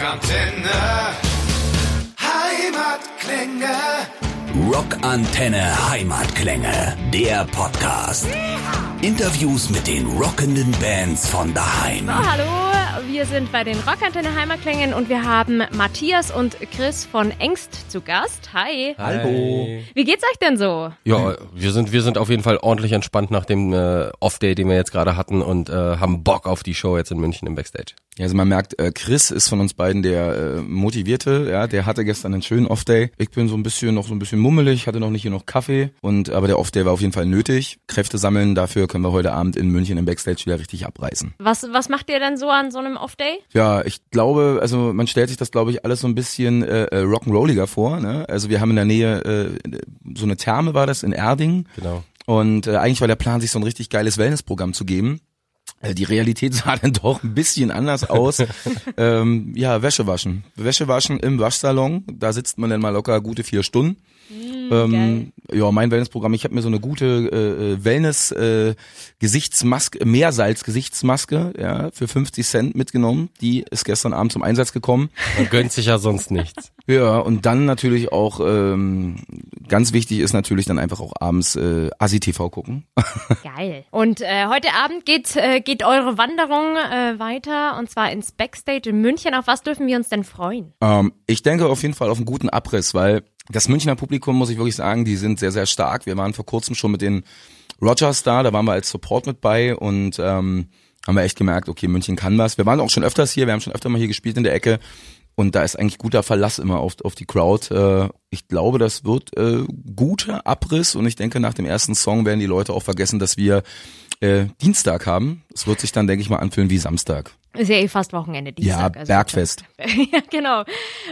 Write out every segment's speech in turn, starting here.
Rockantenne. Heimatklänge. Rockantenne Heimatklänge, der Podcast. Interviews mit den rockenden Bands von daheim. So, hallo, wir sind bei den Rockantenne Heimatklängen und wir haben Matthias und Chris von Engst zu Gast. Hi. Hallo. Wie geht's euch denn so? Ja, wir sind, wir sind auf jeden Fall ordentlich entspannt nach dem äh, Off-Day, den wir jetzt gerade hatten und äh, haben Bock auf die Show jetzt in München im Backstage. Ja, also man merkt, äh, Chris ist von uns beiden der äh, Motivierte, ja, der hatte gestern einen schönen Off-Day. Ich bin so ein bisschen noch so ein bisschen mummelig, hatte noch nicht hier noch Kaffee und aber der Off-Day war auf jeden Fall nötig. Kräfte sammeln, dafür können wir heute Abend in München im Backstage wieder richtig abreißen. Was, was macht ihr denn so an so einem Off-Day? Ja, ich glaube, also man stellt sich das, glaube ich, alles so ein bisschen äh, äh, rock'n'rolliger vor. Ne? Also wir haben in der Nähe äh, so eine Therme war das in Erding. Genau. Und äh, eigentlich war der Plan, sich so ein richtig geiles Wellnessprogramm zu geben. Äh, Die Realität sah dann doch ein bisschen anders aus. ähm, ja, Wäsche waschen. Wäsche waschen im Waschsalon. Da sitzt man dann mal locker gute vier Stunden. Ähm, ja, mein Wellnessprogramm. Ich habe mir so eine gute äh, äh, Wellness äh, Gesichtsmaske, Meersalz Gesichtsmaske, ja, für 50 Cent mitgenommen. Die ist gestern Abend zum Einsatz gekommen. Man gönnt sich ja sonst nichts. Ja, und dann natürlich auch ähm, ganz wichtig ist natürlich dann einfach auch abends äh, Asi TV gucken. Geil. Und äh, heute Abend geht, äh, geht eure Wanderung äh, weiter und zwar ins Backstage in München. Auf was dürfen wir uns denn freuen? Ähm, ich denke auf jeden Fall auf einen guten Abriss, weil das Münchner Publikum, muss ich wirklich sagen, die sind sehr, sehr stark. Wir waren vor kurzem schon mit den Rogers da, da waren wir als Support mit bei und ähm, haben wir echt gemerkt, okay, München kann was. Wir waren auch schon öfters hier, wir haben schon öfter mal hier gespielt in der Ecke und da ist eigentlich guter Verlass immer auf, auf die Crowd. Äh, ich glaube, das wird äh, guter Abriss und ich denke, nach dem ersten Song werden die Leute auch vergessen, dass wir äh, Dienstag haben. Es wird sich dann, denke ich mal, anfühlen wie Samstag. Ist ja eh fast Wochenende, Dienstag. ja, also- Bergfest. ja, genau.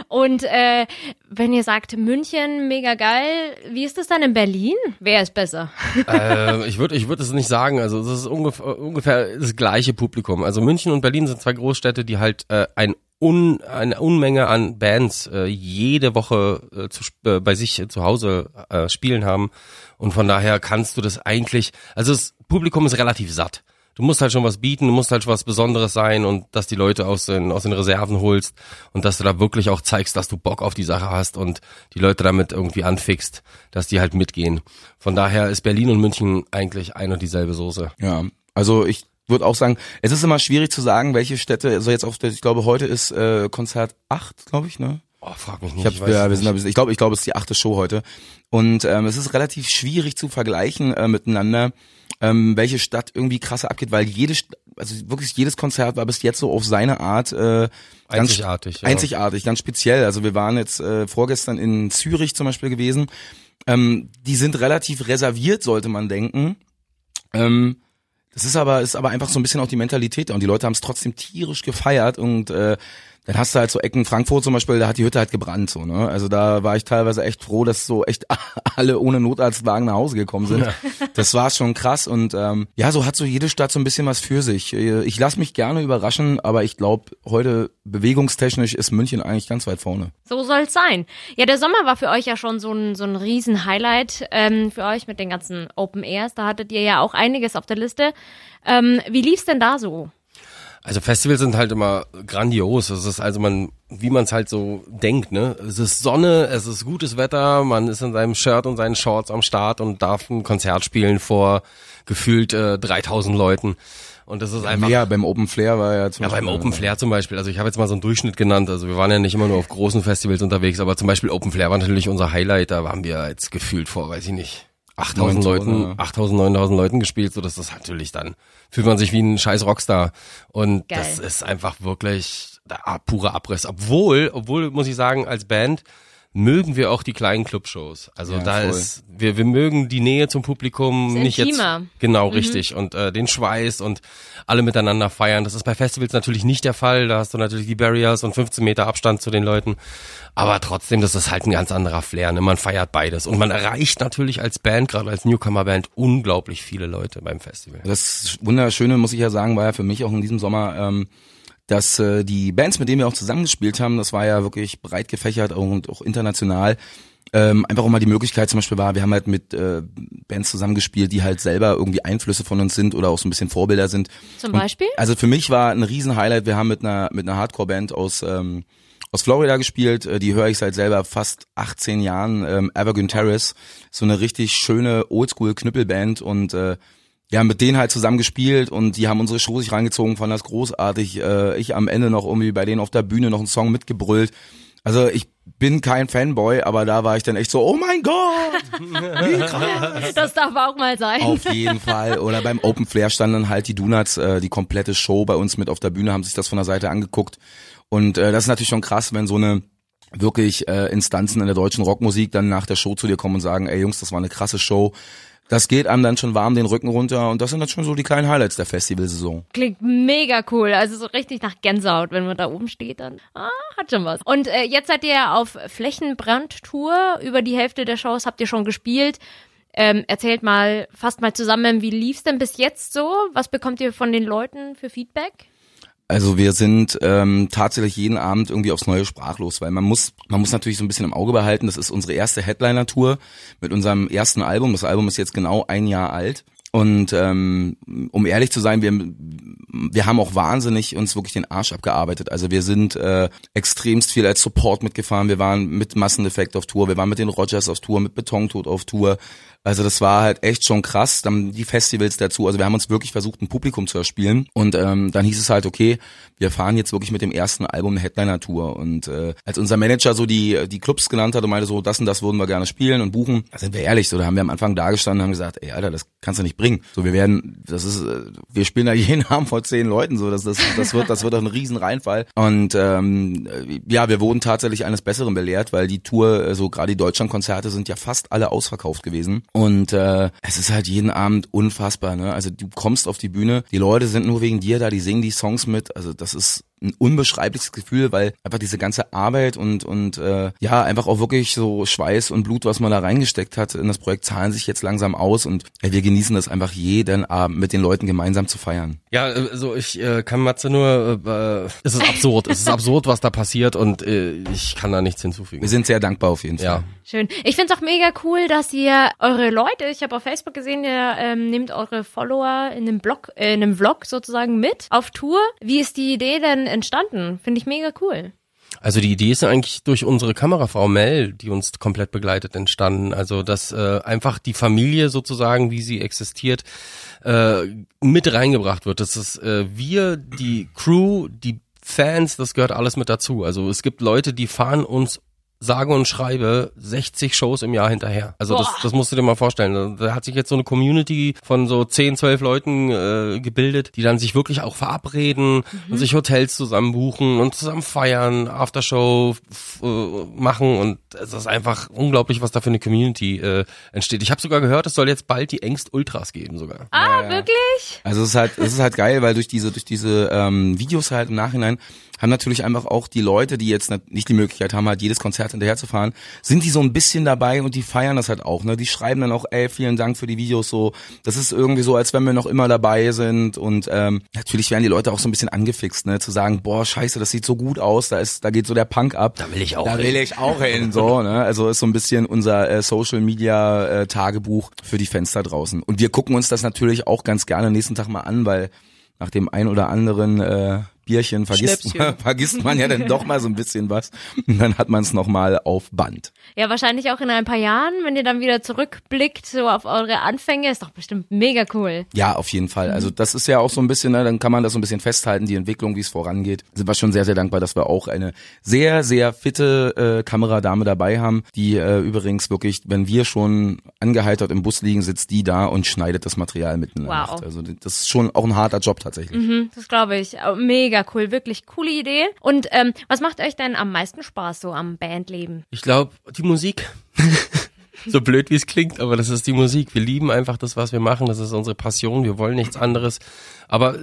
Und äh, wenn ihr sagt München, mega geil, wie ist das dann in Berlin? Wer ist besser? äh, ich würde ich würd es nicht sagen. Also es ist ungefähr, ungefähr das gleiche Publikum. Also München und Berlin sind zwei Großstädte, die halt äh, ein Un, eine Unmenge an Bands äh, jede Woche äh, zu, äh, bei sich zu Hause äh, spielen haben. Und von daher kannst du das eigentlich, also das Publikum ist relativ satt. Du musst halt schon was bieten, du musst halt schon was Besonderes sein und dass die Leute aus den, aus den Reserven holst und dass du da wirklich auch zeigst, dass du Bock auf die Sache hast und die Leute damit irgendwie anfixt, dass die halt mitgehen. Von daher ist Berlin und München eigentlich ein und dieselbe Soße. Ja, also ich würde auch sagen, es ist immer schwierig zu sagen, welche Städte, also jetzt auf der, ich glaube, heute ist äh, Konzert 8, glaube ich, ne? Oh, frag mich nicht. Ich, hab, weiß ja, wir sind, ich glaube, ich glaube, es ist die achte Show heute. Und ähm, es ist relativ schwierig zu vergleichen äh, miteinander, ähm, welche Stadt irgendwie krasser abgeht, weil jede, also wirklich jedes Konzert war bis jetzt so auf seine Art äh, ganz Einzigartig, ja. einzigartig, ganz speziell. Also wir waren jetzt äh, vorgestern in Zürich zum Beispiel gewesen. Ähm, die sind relativ reserviert, sollte man denken. Ähm, das ist aber, ist aber einfach so ein bisschen auch die Mentalität da. und die Leute haben es trotzdem tierisch gefeiert und äh, dann hast du halt so Ecken Frankfurt zum Beispiel, da hat die Hütte halt gebrannt so, ne? Also da war ich teilweise echt froh, dass so echt alle ohne Notarztwagen nach Hause gekommen sind. Das war schon krass und ähm, ja, so hat so jede Stadt so ein bisschen was für sich. Äh, Ich lasse mich gerne überraschen, aber ich glaube, heute bewegungstechnisch ist München eigentlich ganz weit vorne. So soll's sein. Ja, der Sommer war für euch ja schon so ein, so ein Riesen-Highlight ähm, für euch mit den ganzen Open Airs. Da hattet ihr ja auch einiges auf der Liste. Ähm, wie lief's denn da so? Also Festivals sind halt immer grandios. Es ist also man, wie man es halt so denkt, ne? Es ist Sonne, es ist gutes Wetter, man ist in seinem Shirt und seinen Shorts am Start und darf ein Konzert spielen vor gefühlt äh, 3000 Leuten. Und das ist einfach Mehr beim Open Flair war ja zum Ja, beim Beispiel, Open Flair zum Beispiel. Also ich habe jetzt mal so einen Durchschnitt genannt. Also wir waren ja nicht immer nur auf großen Festivals unterwegs, aber zum Beispiel Open Flair war natürlich unser Highlight. Da waren wir jetzt gefühlt vor, weiß ich nicht, 8000 9000, Leuten, ja. 8000, 9000 Leuten gespielt. So, das ist natürlich dann, fühlt man sich wie ein scheiß Rockstar. Und Geil. das ist einfach wirklich der purer Abriss. Obwohl, obwohl, muss ich sagen, als Band mögen wir auch die kleinen Clubshows. Also Ja, da voll. ist, wir, wir mögen die Nähe zum Publikum Ist nicht jetzt. intimer. Genau, richtig. Und äh, den Schweiß und alle miteinander feiern. Das ist bei Festivals natürlich nicht der Fall. Da hast du natürlich die Barriers und 15 Meter Abstand zu den Leuten. Aber trotzdem, das ist halt ein ganz anderer Flair. Ne? Man feiert beides. Und man erreicht natürlich als Band, gerade als Newcomer-Band, unglaublich viele Leute beim Festival. Das Wunderschöne, muss ich ja sagen, war ja für mich auch in diesem Sommer, ähm, dass äh, die Bands, mit denen wir auch zusammengespielt haben, das war ja wirklich breit gefächert und auch international, ähm, einfach auch mal die Möglichkeit zum Beispiel war, wir haben halt mit äh, Bands zusammengespielt, die halt selber irgendwie Einflüsse von uns sind oder auch so ein bisschen Vorbilder sind. Zum Beispiel? Und, also für mich war ein Riesen-Highlight, wir haben mit einer, mit einer Hardcore-Band aus, ähm, aus Florida gespielt, äh, die höre ich seit selber fast 18 Jahren, ähm, Evergreen Terrace, so eine richtig schöne Oldschool-Knüppelband und äh, ja, mit denen halt zusammen gespielt und die haben unsere Show sich reingezogen, fand das großartig. Äh, ich am Ende noch irgendwie bei denen auf der Bühne noch einen Song mitgebrüllt. Also ich bin kein Fanboy, aber da war ich dann echt so, oh mein Gott, wie krass. Das darf auch mal sein. Auf jeden Fall. Oder beim Open Flair standen dann halt die Donuts, äh, die komplette Show bei uns mit auf der Bühne, haben sich das von der Seite angeguckt. Und äh, das ist natürlich schon krass, wenn so eine wirklich äh, Instanzen in der deutschen Rockmusik dann nach der Show zu dir kommen und sagen, ey Jungs, das war eine krasse Show das geht einem dann schon warm den Rücken runter und das sind dann schon so die kleinen Highlights der Festivalsaison. Klingt mega cool, also so richtig nach Gänsehaut, wenn man da oben steht, dann ah, hat schon was. Und äh, jetzt seid ihr auf Flächenbrandtour, über die Hälfte der Shows habt ihr schon gespielt. Ähm, erzählt mal, fast mal zusammen, wie lief's denn bis jetzt so? Was bekommt ihr von den Leuten für Feedback? Also wir sind ähm, tatsächlich jeden Abend irgendwie aufs Neue sprachlos, weil man muss, man muss natürlich so ein bisschen im Auge behalten, das ist unsere erste Headliner-Tour mit unserem ersten Album. Das Album ist jetzt genau ein Jahr alt. Und ähm, um ehrlich zu sein, wir, wir haben auch wahnsinnig uns wirklich den Arsch abgearbeitet. Also wir sind äh, extremst viel als Support mitgefahren. Wir waren mit Massendefekt auf Tour, wir waren mit den Rogers auf Tour, mit Betontod auf Tour. Also das war halt echt schon krass. Dann die Festivals dazu. Also wir haben uns wirklich versucht, ein Publikum zu erspielen. Und ähm, dann hieß es halt, okay, wir fahren jetzt wirklich mit dem ersten Album eine Headliner-Tour. Und äh, als unser Manager so die, die Clubs genannt hat und meinte so, das und das würden wir gerne spielen und buchen, da sind wir ehrlich, so da haben wir am Anfang da gestanden und haben gesagt, ey Alter, das kannst du nicht bringen. So, wir werden, das ist, äh, wir spielen da jeden Abend vor zehn Leuten, so, das, das, das wird, das wird doch ein riesen Reinfall. Und ähm, ja, wir wurden tatsächlich eines Besseren belehrt, weil die Tour, äh, so gerade die Deutschlandkonzerte sind ja fast alle ausverkauft gewesen. Und äh, es ist halt jeden Abend unfassbar, ne? Also du kommst auf die Bühne, die Leute sind nur wegen dir da, die singen die Songs mit. Also das ist ein unbeschreibliches Gefühl, weil einfach diese ganze Arbeit und und äh, ja einfach auch wirklich so Schweiß und Blut, was man da reingesteckt hat in das Projekt, zahlen sich jetzt langsam aus und ja, wir genießen das einfach jeden Abend mit den Leuten gemeinsam zu feiern. Ja, also ich äh, kann Matze nur, äh, es ist absurd, es ist absurd, was da passiert und äh, ich kann da nichts hinzufügen. Wir sind sehr dankbar auf jeden Fall. Ja. Schön. Ich find's auch mega cool, dass ihr eure Leute, ich habe auf Facebook gesehen, ihr ähm, nehmt eure Follower in einem Blog, äh, in einem Vlog sozusagen mit auf Tour. Wie ist die Idee denn entstanden? Finde ich mega cool. Also die Idee ist eigentlich durch unsere Kamerafrau Mel, die uns komplett begleitet, entstanden. Also dass äh, einfach die Familie sozusagen, wie sie existiert, äh, mit reingebracht wird. Das ist äh, wir, die Crew, die Fans, das gehört alles mit dazu. Also es gibt Leute, die fahren uns sage und schreibe 60 Shows im Jahr hinterher. Also das, das musst du dir mal vorstellen. Da hat sich jetzt so eine Community von so 10, 12 Leuten äh, gebildet, die dann sich wirklich auch verabreden mhm. und sich Hotels zusammen buchen und zusammen feiern, Aftershow äh, machen und es ist einfach unglaublich, was da für eine Community äh, entsteht. Ich habe sogar gehört, es soll jetzt bald die Engst Ultras geben sogar. Ah, ja, ja. wirklich? Also es ist halt, es ist halt geil, weil durch diese durch diese ähm, Videos halt im Nachhinein haben natürlich einfach auch die Leute, die jetzt nicht die Möglichkeit haben, halt jedes Konzert hinterher zu fahren, sind die so ein bisschen dabei und die feiern das halt auch. Ne? Die schreiben dann auch, ey, vielen Dank für die Videos so. Das ist irgendwie so, als wenn wir noch immer dabei sind. Und ähm, natürlich werden die Leute auch so ein bisschen angefixt, ne? zu sagen, boah, scheiße, das sieht so gut aus, da ist, da geht so der Punk ab. Da will ich auch Da hin. will ich auch hin. So, ne? Also ist so ein bisschen unser äh, Social Media äh, Tagebuch für die Fenster draußen. Und wir gucken uns das natürlich auch ganz gerne nächsten Tag mal an, weil nach dem ein oder anderen äh, Bierchen vergisst, man, vergisst man ja dann doch mal so ein bisschen was und dann hat man es nochmal auf Band. Ja, wahrscheinlich auch in ein paar Jahren, wenn ihr dann wieder zurückblickt, so auf eure Anfänge, ist doch bestimmt mega cool. Ja, auf jeden Fall. Also das ist ja auch so ein bisschen, ne, dann kann man das so ein bisschen festhalten, die Entwicklung, wie es vorangeht. Sind wir schon sehr, sehr dankbar, dass wir auch eine sehr, sehr fitte äh, Kameradame dabei haben, die äh, übrigens wirklich, wenn wir schon angeheitert im Bus liegen, sitzt die da und schneidet das Material mitten in der Wow. Nacht. Also das ist schon auch ein harter Job tatsächlich. Mhm, das glaube ich. Oh, Mega cool, wirklich coole Idee. Und ähm, was macht euch denn am meisten Spaß so am Bandleben? Ich glaube, die Musik. so blöd wie es klingt, aber das ist die Musik. Wir lieben einfach das, was wir machen. Das ist unsere Passion. Wir wollen nichts anderes. Aber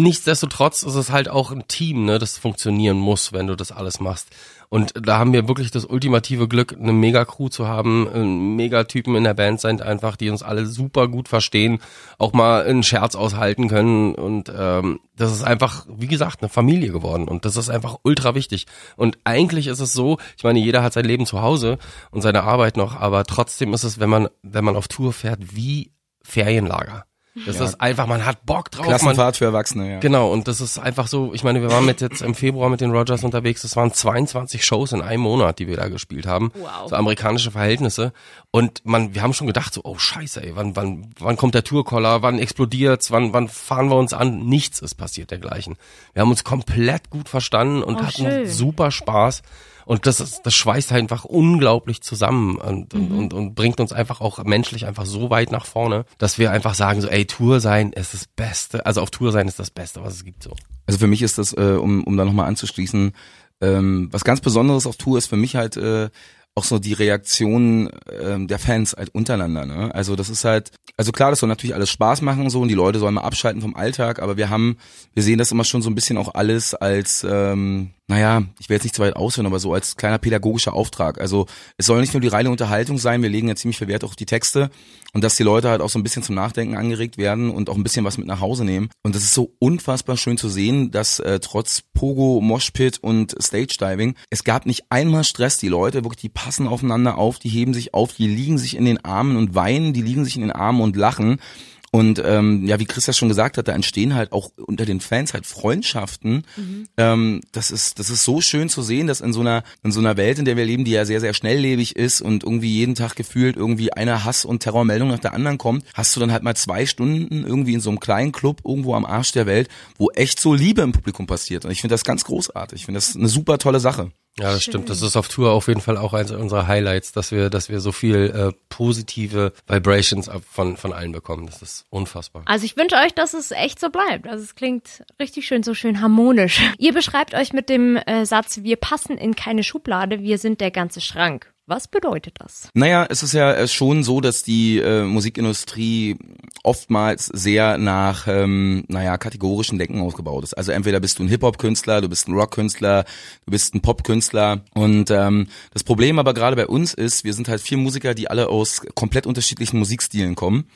nichtsdestotrotz ist es halt auch ein Team, ne, das funktionieren muss, wenn du das alles machst. Und da haben wir wirklich das ultimative Glück, eine Mega-Crew zu haben, Megatypen in der Band sind einfach, die uns alle super gut verstehen, auch mal einen Scherz aushalten können. Und ähm, das ist einfach, wie gesagt, eine Familie geworden. Und das ist einfach ultra wichtig. Und eigentlich ist es so, ich meine, jeder hat sein Leben zu Hause und seine Arbeit noch, aber trotzdem ist es, wenn man, wenn man auf Tour fährt, wie Ferienlager. Das Ja. ist einfach, man hat Bock drauf. Man, Klassenfahrt für Erwachsene, ja. Genau, und das ist einfach so, ich meine, wir waren mit jetzt im Februar mit den Rogers unterwegs, das waren 22 Shows in einem Monat, die wir da gespielt haben. Wow. So amerikanische Verhältnisse. Und man, wir haben schon gedacht, so, oh scheiße, ey, wann, wann, wann kommt der Tourkoller, wann explodiert's, wann, wann fahren wir uns an? Nichts ist passiert dergleichen. Wir haben uns komplett gut verstanden und Oh, hatten schön. super Spaß. Und das ist, das schweißt einfach unglaublich zusammen und, und, und, und bringt uns einfach auch menschlich einfach so weit nach vorne, dass wir einfach sagen so, ey, Tour sein ist das Beste. Also auf Tour sein ist das Beste, was es gibt so. Also für mich ist das, äh, um, um da nochmal anzuschließen, ähm, was ganz Besonderes auf Tour ist für mich halt äh, auch so die Reaktion ähm, der Fans halt untereinander. Ne? Also das ist halt, also klar, das soll natürlich alles Spaß machen so und die Leute sollen mal abschalten vom Alltag, aber wir haben, wir sehen das immer schon so ein bisschen auch alles als, ähm, naja, ich will jetzt nicht zu weit ausführen, aber so als kleiner pädagogischer Auftrag. Also es soll nicht nur die reine Unterhaltung sein, wir legen ja ziemlich viel Wert auch auf die Texte und dass die Leute halt auch so ein bisschen zum Nachdenken angeregt werden und auch ein bisschen was mit nach Hause nehmen. Und das ist so unfassbar schön zu sehen, dass äh, trotz Pogo, Moshpit und Stage Diving, es gab nicht einmal Stress. Die Leute wirklich, die passen aufeinander auf, die heben sich auf, die liegen sich in den Armen und weinen, die liegen sich in den Armen und lachen. Und ähm, ja, wie Chris das schon gesagt hat, da entstehen halt auch unter den Fans halt Freundschaften. Ähm, das ist das ist so schön zu sehen, dass in so einer in so einer Welt, in der wir leben, die ja sehr sehr schnelllebig ist und irgendwie jeden Tag gefühlt irgendwie eine Hass- und Terrormeldung nach der anderen kommt, hast du dann halt mal zwei Stunden irgendwie in so einem kleinen Club irgendwo am Arsch der Welt, wo echt so Liebe im Publikum passiert. Und ich finde das ganz großartig. Ich finde das eine super tolle Sache. Ja, das stimmt. Das ist auf Tour auf jeden Fall auch eins unserer Highlights, dass wir, dass wir so viel äh, positive Vibrations von von allen bekommen. Das ist unfassbar. Also ich wünsche euch, dass es echt so bleibt. Also es klingt richtig schön, so schön harmonisch. Ihr beschreibt euch mit dem äh, Satz, wir passen in keine Schublade, wir sind der ganze Schrank. Was bedeutet das? Naja, es ist ja äh, schon so, dass die äh, Musikindustrie oftmals sehr nach, ähm, naja, kategorischen Denken ausgebaut ist. Also entweder bist du ein Hip-Hop-Künstler, du bist ein Rock-Künstler, du bist ein Pop-Künstler. Und ähm, das Problem aber gerade bei uns ist, wir sind halt vier Musiker, die alle aus komplett unterschiedlichen Musikstilen kommen.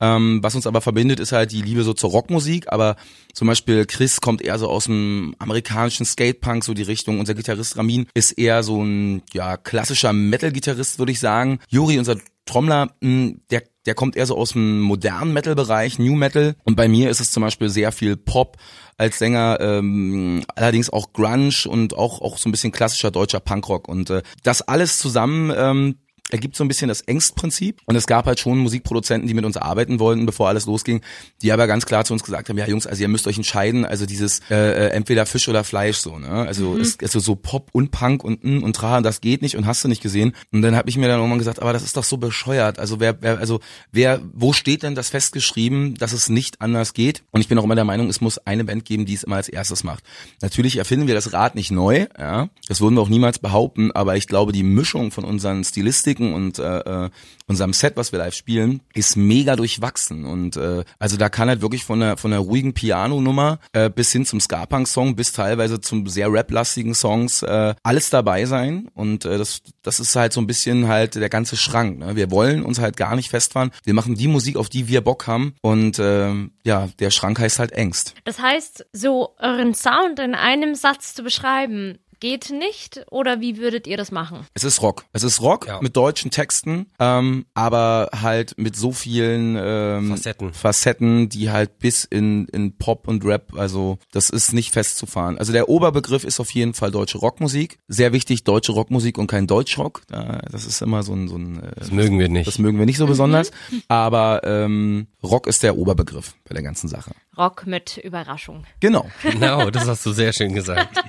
Ähm, was uns aber verbindet, ist halt die Liebe so zur Rockmusik, aber zum Beispiel Chris kommt eher so aus dem amerikanischen Skatepunk, so die Richtung. Unser Gitarrist Ramin ist eher so ein ja klassischer Metal-Gitarrist, würde ich sagen. Juri, unser Trommler, mh, der der kommt eher so aus dem modernen Metal-Bereich, New Metal. Und bei mir ist es zum Beispiel sehr viel Pop als Sänger, ähm, allerdings auch Grunge und auch auch so ein bisschen klassischer deutscher Punkrock. Und äh, das alles zusammen ähm, ergibt so ein bisschen das Engstprinzip. Und es gab halt schon Musikproduzenten, die mit uns arbeiten wollten, bevor alles losging, die aber ganz klar zu uns gesagt haben, ja Jungs, also ihr müsst euch entscheiden, also dieses äh, äh, entweder Fisch oder Fleisch so, ne? Also es also so Pop und Punk und und Tra, das geht nicht und hast du nicht gesehen. Und dann habe ich mir dann irgendwann gesagt, aber das ist doch so bescheuert. Also wer, wer also wer wo steht denn das festgeschrieben, dass es nicht anders geht? Und ich bin auch immer der Meinung, es muss eine Band geben, die es immer als erstes macht. Natürlich erfinden wir das Rad nicht neu, ja? Das würden wir auch niemals behaupten, aber ich glaube, die Mischung von unseren Stilistiken und äh, äh, unserem Set, was wir live spielen, ist mega durchwachsen und äh, also da kann halt wirklich von einer von einer ruhigen Piano-Nummer äh, bis hin zum Ska-Punk-Song bis teilweise zum sehr rap-lastigen Songs äh, alles dabei sein und äh, das das ist halt so ein bisschen halt der ganze Schrank. Ne? Wir wollen uns halt gar nicht festfahren. Wir machen die Musik, auf die wir Bock haben und äh, ja, der Schrank heißt halt Ängst. Das heißt, so euren Sound in einem Satz zu beschreiben, geht nicht? Oder wie würdet ihr das machen? Es ist Rock. Es ist Rock Ja. mit deutschen Texten, ähm, aber halt mit so vielen ähm, Facetten. Facetten, die halt bis in, in Pop und Rap, also das ist nicht festzufahren. Also der Oberbegriff ist auf jeden Fall deutsche Rockmusik. Sehr wichtig, deutsche Rockmusik und kein Deutschrock. Da- Das ist immer so ein, so ein äh, Das mögen wir nicht. das mögen wir nicht so besonders. Aber ähm, Rock ist der Oberbegriff bei der ganzen Sache. Rock mit Überraschung. Genau. Genau, das hast du sehr schön gesagt.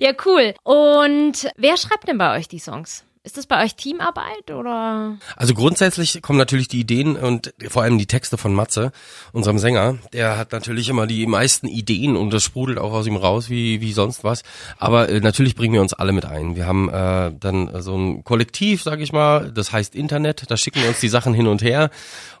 Ja, cool. Und wer schreibt denn bei euch die Songs? Ist das bei euch Teamarbeit oder? Also grundsätzlich kommen natürlich die Ideen und vor allem die Texte von Matze, unserem Sänger. Der hat natürlich immer die meisten Ideen und das sprudelt auch aus ihm raus wie, wie sonst was. Aber äh, natürlich bringen wir uns alle mit ein. Wir haben äh, dann so ein Kollektiv, sag ich mal, das heißt Internet. Da schicken wir uns die Sachen hin und her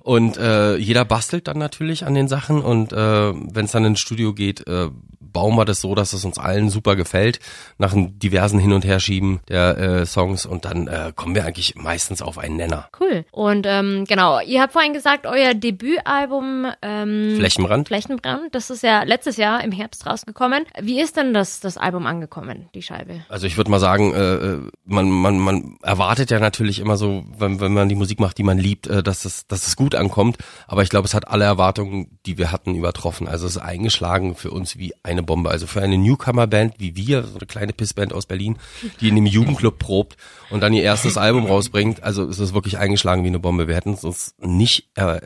und äh, jeder bastelt dann natürlich an den Sachen und äh, wenn es dann ins Studio geht, äh, bauen wir das so, dass es uns allen super gefällt, nach einem diversen Hin- und Herschieben der äh, Songs und dann äh, kommen wir eigentlich meistens auf einen Nenner. Cool. Und ähm, genau, ihr habt vorhin gesagt, euer Debütalbum ähm, Flächenbrand. Flächenbrand, das ist ja letztes Jahr im Herbst rausgekommen. Wie ist denn das, das Album angekommen, die Scheibe? Also ich würde mal sagen, äh, äh, man, man, man erwartet ja natürlich immer so, wenn, wenn man die Musik macht, die man liebt, äh, dass, es, dass es gut ankommt. Aber ich glaube, es hat alle Erwartungen, die wir hatten, übertroffen. Also es ist eingeschlagen für uns wie eine Bombe. Also für eine Newcomer-Band wie wir, so eine kleine Pissband aus Berlin, die in dem Jugendclub probt und dann ihr erstes Album rausbringt, also es ist wirklich eingeschlagen wie eine Bombe. Wir hätten es uns nicht äh,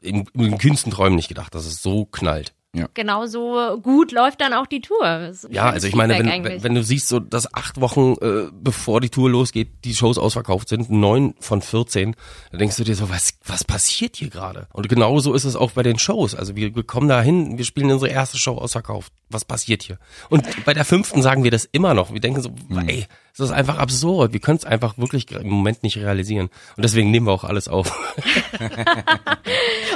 in, in den kühnsten Träumen nicht gedacht, dass es so knallt. Genauso gut läuft dann auch die Tour. Ja, also ich meine, wenn, eigentlich. wenn, du siehst, so dass acht Wochen äh, bevor die Tour losgeht, die Shows ausverkauft sind, neun von 14, dann denkst du dir so, was, was passiert hier gerade? Und genauso ist es auch bei den Shows. Also wir, wir kommen da hin, wir spielen unsere erste Show ausverkauft. Was passiert hier? Und bei der fünften sagen wir das immer noch. Wir denken so, ey, das ist einfach absurd. Wir können es einfach wirklich im Moment nicht realisieren. Und deswegen nehmen wir auch alles auf.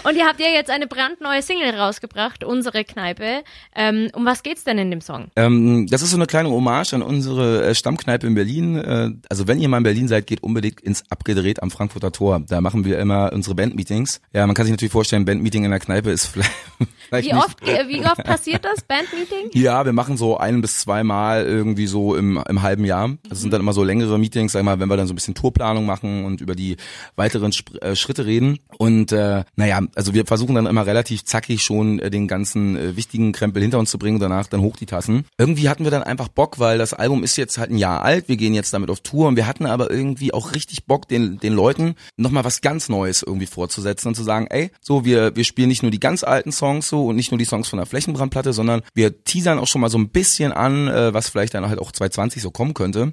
Und ihr habt ja jetzt eine brandneue Single rausgebracht, unsere Kneipe. Ähm, um was geht's denn in dem Song? Ähm, das ist so eine kleine Hommage an unsere äh, Stammkneipe in Berlin. Äh, also wenn ihr mal in Berlin seid, geht unbedingt ins Abgedreht am Frankfurter Tor. Da machen wir immer unsere Bandmeetings. Ja, man kann sich natürlich vorstellen, Bandmeeting in der Kneipe ist vielleicht, vielleicht Wie oft, äh, wie oft passiert das, Bandmeeting? Ja, wir machen so ein bis zweimal irgendwie so im, im halben Jahr. Das sind dann immer so längere Meetings, sag mal, wenn wir dann so ein bisschen Tourplanung machen und über die weiteren Sp äh, Schritte reden. Und äh, naja, also wir versuchen dann immer relativ zackig schon äh, den ganzen äh, wichtigen Krempel hinter uns zu bringen und danach dann hoch die Tassen. Irgendwie hatten wir dann einfach Bock, weil das Album ist jetzt halt ein Jahr alt, wir gehen jetzt damit auf Tour und wir hatten aber irgendwie auch richtig Bock, den, den Leuten nochmal was ganz Neues irgendwie vorzusetzen und zu sagen, ey, so, wir, wir spielen nicht nur die ganz alten Songs so und nicht nur die Songs von der Flächenbrandplatte, sondern wir teasern auch schon mal so ein bisschen an, äh, was vielleicht dann halt auch 2020 so kommen könnte.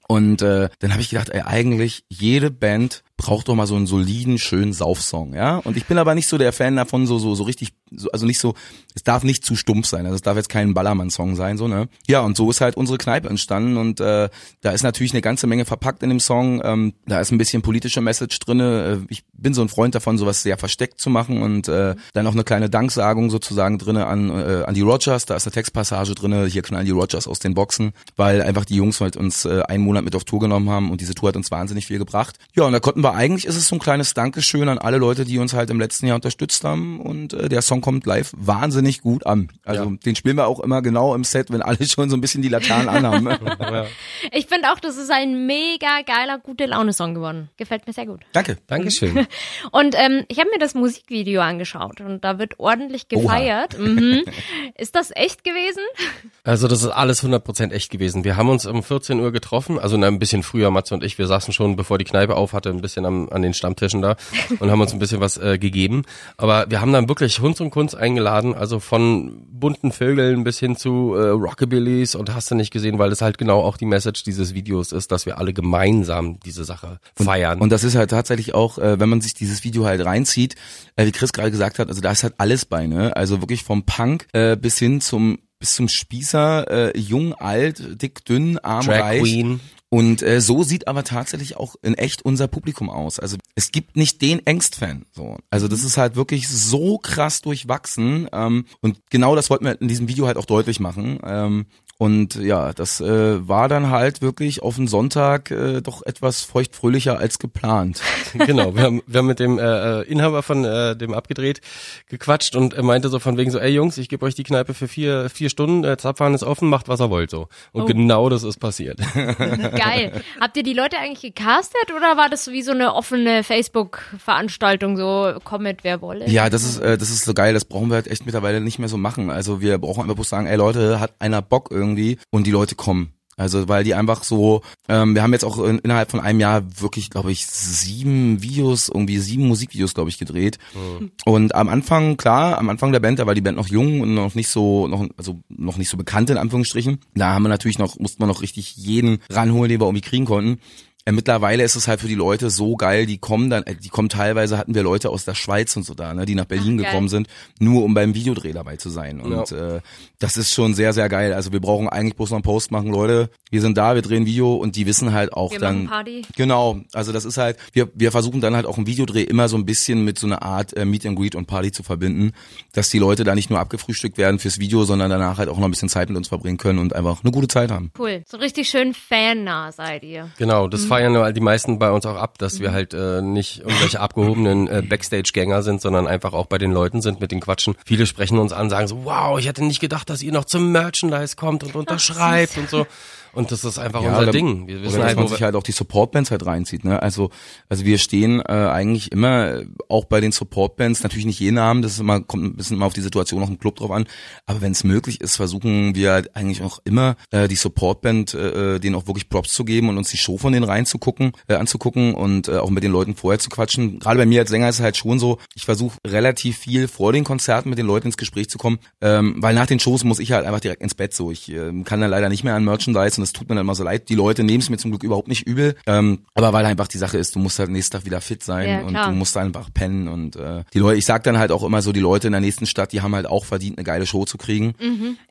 Und äh, dann habe ich gedacht, ey, eigentlich jede Band braucht doch mal so einen soliden, schönen Saufsong, ja. Und ich bin aber nicht so der Fan davon, so so so richtig, so, also nicht so, es darf nicht zu stumpf sein, also es darf jetzt kein Ballermann-Song sein, so ne. Ja, und so ist halt unsere Kneipe entstanden und äh, da ist natürlich eine ganze Menge verpackt in dem Song. Ähm, da ist ein bisschen politische Message drinne. Äh, ich bin so ein Freund davon, sowas sehr versteckt zu machen und äh, dann auch eine kleine Danksagung sozusagen drinne an äh, an die Rogers. Da ist eine Textpassage drinne. Hier knallen die Rogers aus den Boxen, weil einfach die Jungs halt uns äh, einen Monat mit auf Tour genommen haben und diese Tour hat uns wahnsinnig viel gebracht. Ja, und da konnten wir eigentlich ist es so ein kleines Dankeschön an alle Leute, die uns halt im letzten Jahr unterstützt haben und äh, der Song kommt live wahnsinnig gut an. Also Ja. den spielen wir auch immer genau im Set, wenn alle schon so ein bisschen die Laternen anhaben. Ich finde auch, das ist ein mega geiler, gute Laune-Song geworden. Gefällt mir sehr gut. Danke. Dankeschön. Und ähm, ich habe mir das Musikvideo angeschaut und da wird ordentlich gefeiert. Mhm. Ist das echt gewesen? Also das ist alles 100% echt gewesen. Wir haben uns um 14 Uhr getroffen, also ein bisschen früher, Matze und ich, wir saßen schon, bevor die Kneipe auf hatte, ein bisschen am, an den Stammtischen da und haben uns ein bisschen was äh, gegeben. Aber wir haben dann wirklich Hund und Kunst eingeladen, also von bunten Vögeln bis hin zu äh, Rockabillys und hast du nicht gesehen, weil das halt genau auch die Message dieses Videos ist, dass wir alle gemeinsam diese Sache feiern. Und das ist halt tatsächlich auch, äh, wenn man sich dieses Video halt reinzieht, äh, wie Chris gerade gesagt hat, also da ist halt alles bei, ne? Also wirklich vom Punk äh, bis hin zum bis zum Spießer, äh, jung, alt, dick, dünn, arm, Drag reich. Queen. Und äh, so sieht aber tatsächlich auch in echt unser Publikum aus. Also es gibt nicht den Ängstfan. So. Also das ist halt wirklich so krass durchwachsen. Ähm, und genau das wollten wir in diesem Video halt auch deutlich machen. Ähm, und ja, das äh, war dann halt wirklich auf den Sonntag äh, doch etwas feuchtfröhlicher als geplant. genau, wir haben, wir haben mit dem äh, äh, Inhaber von äh, dem abgedreht gequatscht und er meinte so von wegen so, ey Jungs, ich gebe euch die Kneipe für vier, vier Stunden, äh, Zapfhahn ist offen, macht was ihr wollt so. Und Oh. genau das ist passiert. Geil. Habt ihr die Leute eigentlich gecastet oder war das wie so eine offene Facebook-Veranstaltung, so komm mit, wer wolle? Ja, das ist äh, das ist so geil. Das brauchen wir halt echt mittlerweile nicht mehr so machen. Also wir brauchen einfach bloß sagen, ey Leute, hat einer Bock irgendwie und die Leute kommen. Also weil die einfach so, ähm, wir haben jetzt auch in, innerhalb von einem Jahr wirklich, glaube ich, sieben Videos, irgendwie sieben Musikvideos, glaube ich, gedreht. Und am Anfang, klar, am Anfang der Band, da war die Band noch jung und noch nicht so, noch, also noch nicht so bekannt in Anführungsstrichen. Da haben wir natürlich noch, mussten wir noch richtig jeden ranholen, den wir irgendwie kriegen konnten. Äh, mittlerweile ist es halt für die Leute so geil, die kommen dann, äh, die kommen teilweise, hatten wir Leute aus der Schweiz und so da, ne, die nach Berlin Ach, gekommen sind, nur um beim Videodreh dabei zu sein. Und äh, das ist schon sehr, sehr geil. Also wir brauchen eigentlich bloß noch einen Post machen, Leute, wir sind da, wir drehen Video und die wissen halt auch Wir dann. Party. Genau, also das ist halt, wir, wir versuchen dann halt auch einen Videodreh immer so ein bisschen mit so einer Art äh, Meet and Greet und Party zu verbinden, dass die Leute da nicht nur abgefrühstückt werden fürs Video, sondern danach halt auch noch ein bisschen Zeit mit uns verbringen können und einfach eine gute Zeit haben. Cool. So richtig schön fannah seid ihr. Genau, das feiern nur die meisten bei uns auch ab, dass wir halt äh, nicht irgendwelche abgehobenen äh, Backstage-Gänger sind, sondern einfach auch bei den Leuten sind, mit den Quatschen. Viele sprechen uns an, sagen so, wow, ich hätte nicht gedacht, dass ihr noch zum Merchandise kommt und unterschreibt und so. Und das ist einfach unser oder- Ding. Wir Oder wissen dass halt, man wo sich halt auch die Supportbands halt reinzieht. Ne? Also, also wir stehen äh, eigentlich immer, äh, auch bei den Supportbands, natürlich nicht jeden Abend, das ist immer, kommt ein bisschen mal auf die Situation auch im Club drauf an, aber wenn es möglich ist, versuchen wir halt eigentlich auch immer äh, die Supportband, äh, denen auch wirklich Props zu geben und uns die Show von denen reinzugucken, äh, anzugucken und äh, auch mit den Leuten vorher zu quatschen. Gerade bei mir als Sänger ist es halt schon so, ich versuche relativ viel vor den Konzerten mit den Leuten ins Gespräch zu kommen, ähm, weil nach den Shows muss ich halt einfach direkt ins Bett so. Ich äh, kann dann leider nicht mehr an Merchandise und es tut mir dann immer so leid. Die Leute nehmen es mir zum Glück überhaupt nicht übel, ähm, aber weil einfach die Sache ist, du musst halt nächsten Tag wieder fit sein Ja, und du musst einfach pennen und äh, die Leute, ich sag dann halt auch immer so, die Leute in der nächsten Stadt, die haben halt auch verdient, eine geile Show zu kriegen.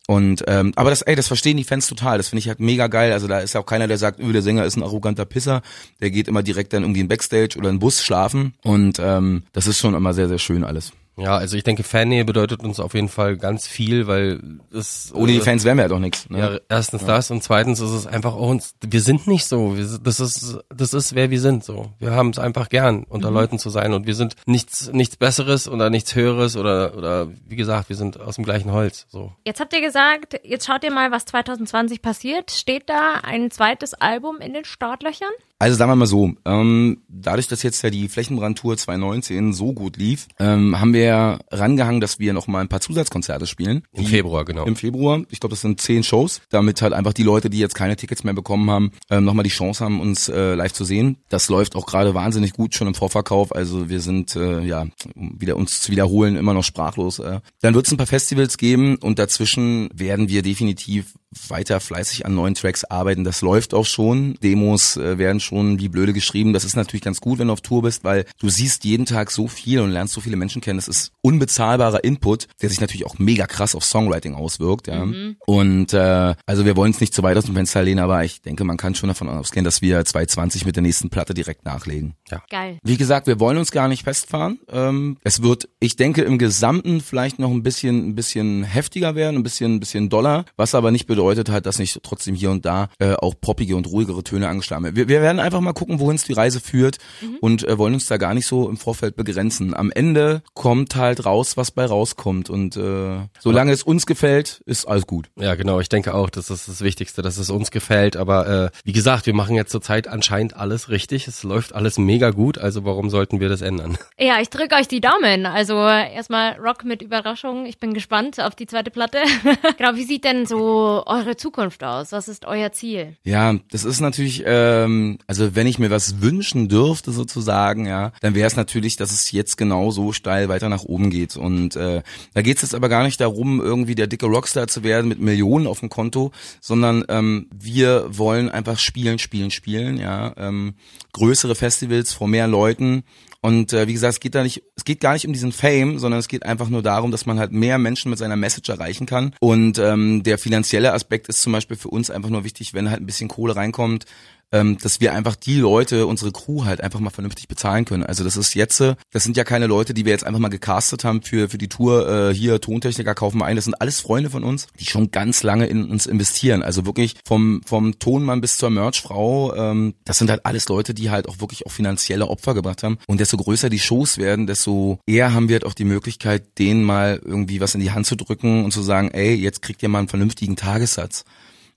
Und ähm, aber das, ey, das verstehen die Fans total. Das finde ich halt mega geil. Also da ist ja auch keiner, der sagt, öh, der Sänger ist ein arroganter Pisser. Der geht immer direkt dann irgendwie in Backstage oder in den Bus schlafen. Und ähm, das ist schon immer sehr, sehr schön alles. Ja, also ich denke, Fannähe bedeutet uns auf jeden Fall ganz viel, weil es Ohne die äh, Fans wären wir halt auch nichts. Ne? Ja, erstens das und zweitens ist es einfach auch uns, wir sind nicht so, wir, das ist, das ist wer wir sind so. Wir haben es einfach gern, unter Leuten zu sein und wir sind nichts, nichts Besseres oder nichts Höheres oder, oder wie gesagt, wir sind aus dem gleichen Holz, so. Jetzt habt ihr gesagt, jetzt schaut ihr mal, was 2020 passiert. Steht da ein zweites Album in den Startlöchern? Also sagen wir mal so, ähm, dadurch, dass jetzt ja die Flächenbrandtour 2019 so gut lief, ähm, haben wir rangehangen, dass wir noch mal ein paar Zusatzkonzerte spielen. Im Februar, genau. Im Februar. Ich glaube, das sind zehn Shows, damit halt einfach die Leute, die jetzt keine Tickets mehr bekommen haben, ähm, nochmal die Chance haben, uns äh, live zu sehen. Das läuft auch gerade wahnsinnig gut schon im Vorverkauf. Also wir sind, äh, ja, um wieder uns zu wiederholen, immer noch sprachlos. Äh. Dann wird es ein paar Festivals geben und dazwischen werden wir definitiv weiter fleißig an neuen Tracks arbeiten. Das läuft auch schon. Demos äh, werden schon wie blöde geschrieben. Das ist natürlich ganz gut, wenn du auf Tour bist, weil du siehst jeden Tag so viel und lernst so viele Menschen kennen. Das ist unbezahlbarer Input, der sich natürlich auch mega krass auf Songwriting auswirkt. Ja. Und äh, also wir wollen es nicht zu weit aus dem Fenster lehnen, aber ich denke, man kann schon davon ausgehen, dass wir 2020 mit der nächsten Platte direkt nachlegen. Geil. Wie gesagt, wir wollen uns gar nicht festfahren. Ähm, es wird, ich denke, im Gesamten vielleicht noch ein bisschen, ein bisschen heftiger werden, ein bisschen, ein bisschen doller, was aber nicht bedeutet halt, dass nicht trotzdem hier und da äh, auch poppige und ruhigere Töne angeschlagen werden. Wir, wir werden einfach mal gucken, wohin es die Reise führt und äh, wollen uns da gar nicht so im Vorfeld begrenzen. Am Ende kommt halt raus, was bei rauskommt und äh, solange es uns gefällt, ist alles gut. Ja, genau. Ich denke auch, das ist das Wichtigste, dass es uns gefällt. Aber äh, wie gesagt, wir machen jetzt zurzeit anscheinend alles richtig. Es läuft alles mega gut. Also warum sollten wir das ändern? Ja, ich drücke euch die Daumen. Also erstmal Rock mit Überraschung. Ich bin gespannt auf die zweite Platte. genau, wie sieht denn so eure Zukunft aus? Was ist euer Ziel? Ja, das ist natürlich, ähm, also wenn ich mir was wünschen dürfte sozusagen, ja, dann wäre es natürlich, dass es jetzt genau so steil weiter nach oben geht. Und äh, da geht es jetzt aber gar nicht darum, irgendwie der dicke Rockstar zu werden mit Millionen auf dem Konto, sondern ähm, wir wollen einfach spielen, spielen, spielen, ja, ähm, größere Festivals vor mehr Leuten. Und äh, wie gesagt, es geht da nicht, es geht gar nicht um diesen Fame, sondern es geht einfach nur darum, dass man halt mehr Menschen mit seiner Message erreichen kann. Und ähm, der finanzielle Aspekt ist zum Beispiel für uns einfach nur wichtig, wenn halt ein bisschen Kohle reinkommt, ähm, dass wir einfach die Leute, unsere Crew halt einfach mal vernünftig bezahlen können. Also das ist jetzt, äh, das sind ja keine Leute, die wir jetzt einfach mal gecastet haben für für die Tour. Äh, hier Tontechniker kaufen wir ein. Das sind alles Freunde von uns, die schon ganz lange in uns investieren. Also wirklich vom vom Tonmann bis zur Merchfrau. Ähm, das sind halt alles Leute, die halt auch wirklich auch finanzielle Opfer gebracht haben. Und desto größer die Shows werden, desto eher haben wir halt auch die Möglichkeit, denen mal irgendwie was in die Hand zu drücken und zu sagen, ey, jetzt kriegt ihr mal einen vernünftigen Tagessatz.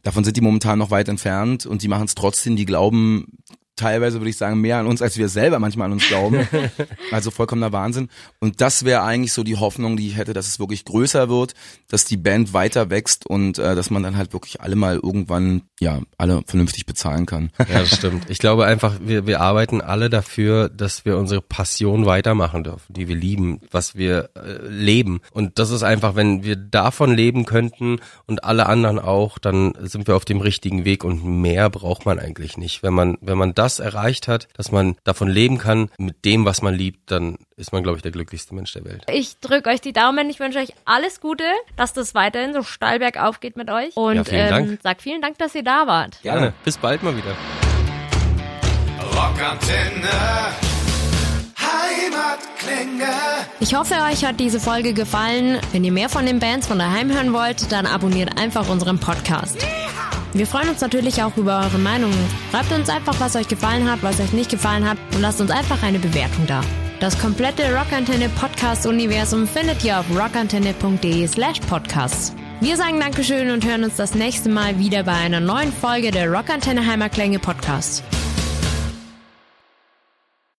Davon sind die momentan noch weit entfernt und die machen es trotzdem, die glauben teilweise würde ich sagen mehr an uns, als wir selber manchmal an uns glauben. also vollkommener Wahnsinn. Und das wäre eigentlich so die Hoffnung, die ich hätte, dass es wirklich größer wird, dass die Band weiter wächst und äh, dass man dann halt wirklich alle mal irgendwann ja alle vernünftig bezahlen kann. Ja, das stimmt. Ich glaube einfach, wir, wir arbeiten alle dafür, dass wir unsere Passion weitermachen dürfen, die wir lieben, was wir äh, leben. Und das ist einfach, wenn wir davon leben könnten und alle anderen auch, dann sind wir auf dem richtigen Weg und mehr braucht man eigentlich nicht. Wenn man, wenn man das erreicht hat, dass man davon leben kann, mit dem, was man liebt, dann ist man, glaube ich, der glücklichste Mensch der Welt. Ich drücke euch die Daumen. Ich wünsche euch alles Gute, dass das weiterhin so steil bergauf geht mit euch. Und Ja, vielen Dank. ähm, sag vielen Dank, dass ihr da wart. Gerne. Bis bald mal wieder. Rockantenne. Ich hoffe, euch hat diese Folge gefallen. Wenn ihr mehr von den Bands von daheim hören wollt, dann abonniert einfach unseren Podcast. Wir freuen uns natürlich auch über eure Meinungen. Schreibt uns einfach, was euch gefallen hat, was euch nicht gefallen hat und lasst uns einfach eine Bewertung da. Das komplette Rockantenne Podcast Universum findet ihr auf rockantenne.de slash podcasts. Wir sagen Dankeschön und hören uns das nächste Mal wieder bei einer neuen Folge der Rockantenne Heimatklänge Podcast.